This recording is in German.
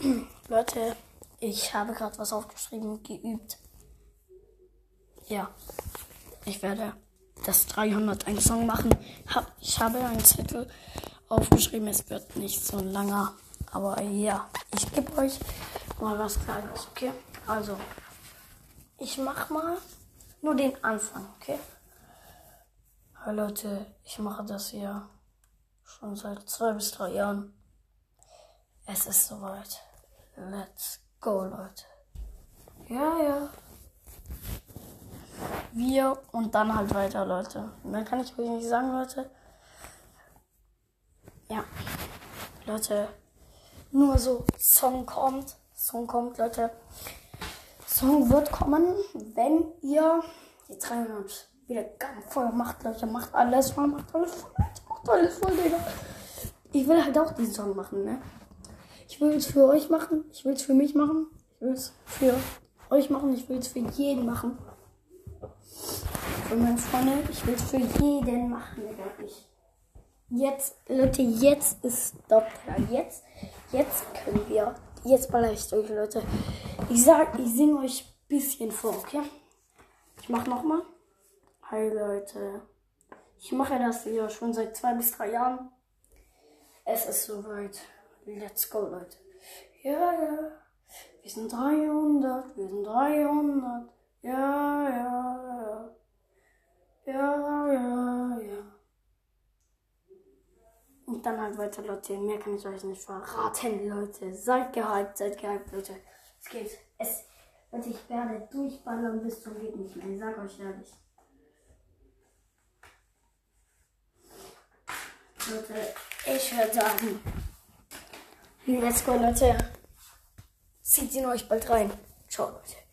Leute, ich habe gerade was aufgeschrieben, geübt. Ja, ich werde das 301 Song machen. Ich habe einen Zettel aufgeschrieben, es wird nicht so langer. Aber ja, ich gebe euch mal was Kleines, okay? Also, ich mach mal nur den Anfang, okay? Hallo Leute, ich mache das hier schon seit zwei bis drei Jahren. Es ist soweit. Let's go, Leute. Ja, ja. Wir und dann halt weiter, Leute. Mehr kann ich euch nicht sagen, Leute. Ja. Leute, nur so Song kommt. Song kommt, Leute. Song wird kommen, wenn ihr die 300 wieder ganz voll macht, Leute. Macht alles voll, macht alles voll, macht alles voll, Digga. Ich will halt auch diesen Song machen, ne? Ich will es für euch machen. Ich will es für mich machen. Ich will es für euch machen. Ich will es für jeden machen. Für meine Freunde. Ich will es für jeden machen, wirklich. Jetzt, Leute, jetzt ist Stop. Jetzt, jetzt können wir. Jetzt baller ich durch, Leute. Ich sag, ich singe euch ein bisschen vor, okay? Ich mach nochmal. Hi, Leute. Ich mache das hier schon seit zwei bis drei Jahren. Es ist soweit. Let's go, Leute. Ja, ja. Wir sind 300, wir sind 300. Ja, ja, ja. Ja, ja, ja. Und dann halt weiter, Leute. Mehr kann ich euch nicht verraten, Leute. Seid gehypt, seid gehypt, Leute. Es geht. Es, Leute, ich werde durchballern bis zum geht nicht mehr. Ich sag euch ehrlich. Leute, ich würde sagen. Let's go, Leute. Zieht ihn euch bald rein. Ciao, Leute.